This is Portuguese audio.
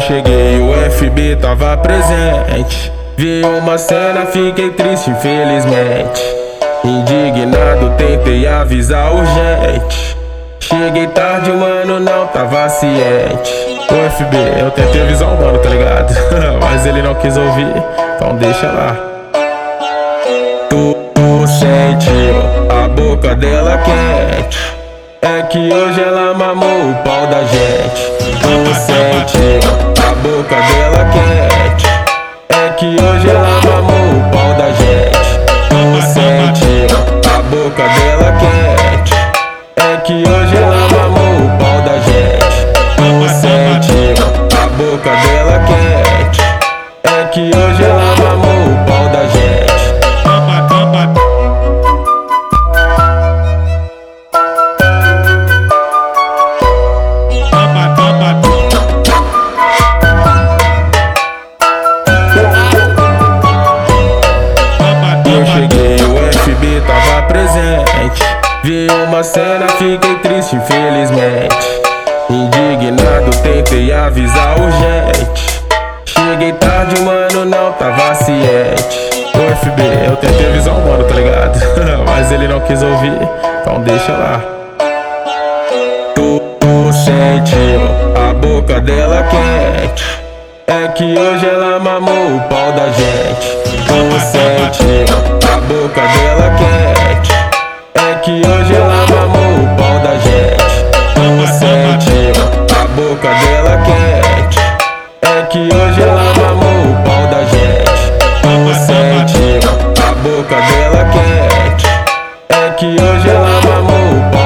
cheguei, o FB tava presente. Vi uma cena, fiquei triste, infelizmente. Indignado, tentei avisar urgente. Cheguei tarde, mano, não tava ciente. O FB, eu tentei avisar o mano, tá ligado? Mas ele não quis ouvir, então deixa lá. Tu, tu sentiu a boca dela quente. É que hoje ela mamou o pau da gente. Tu sentiu a boca dela quente. É que hoje ela mamou o pau da gente. Sentiu a boca dela quente. É que hoje ela mamou o pau da gente. Sentiu a boca dela quente. É que hoje ela mamou Vi uma cena, fiquei triste, infelizmente. Indignado, tentei avisar urgente. Cheguei tarde, mano, não tava ciente. O FB, eu tentei avisar o mano, tá ligado? Mas ele não quis ouvir, então deixa lá. Tu, tu sentiu a boca dela quente. É que hoje ela mamou o pau da gente. Tu sentiu a boca dela quente. Boca dela quente. É que hoje ela mamou o pau da gente. Sentiu a boca dela quente. É que hoje ela mamou o pau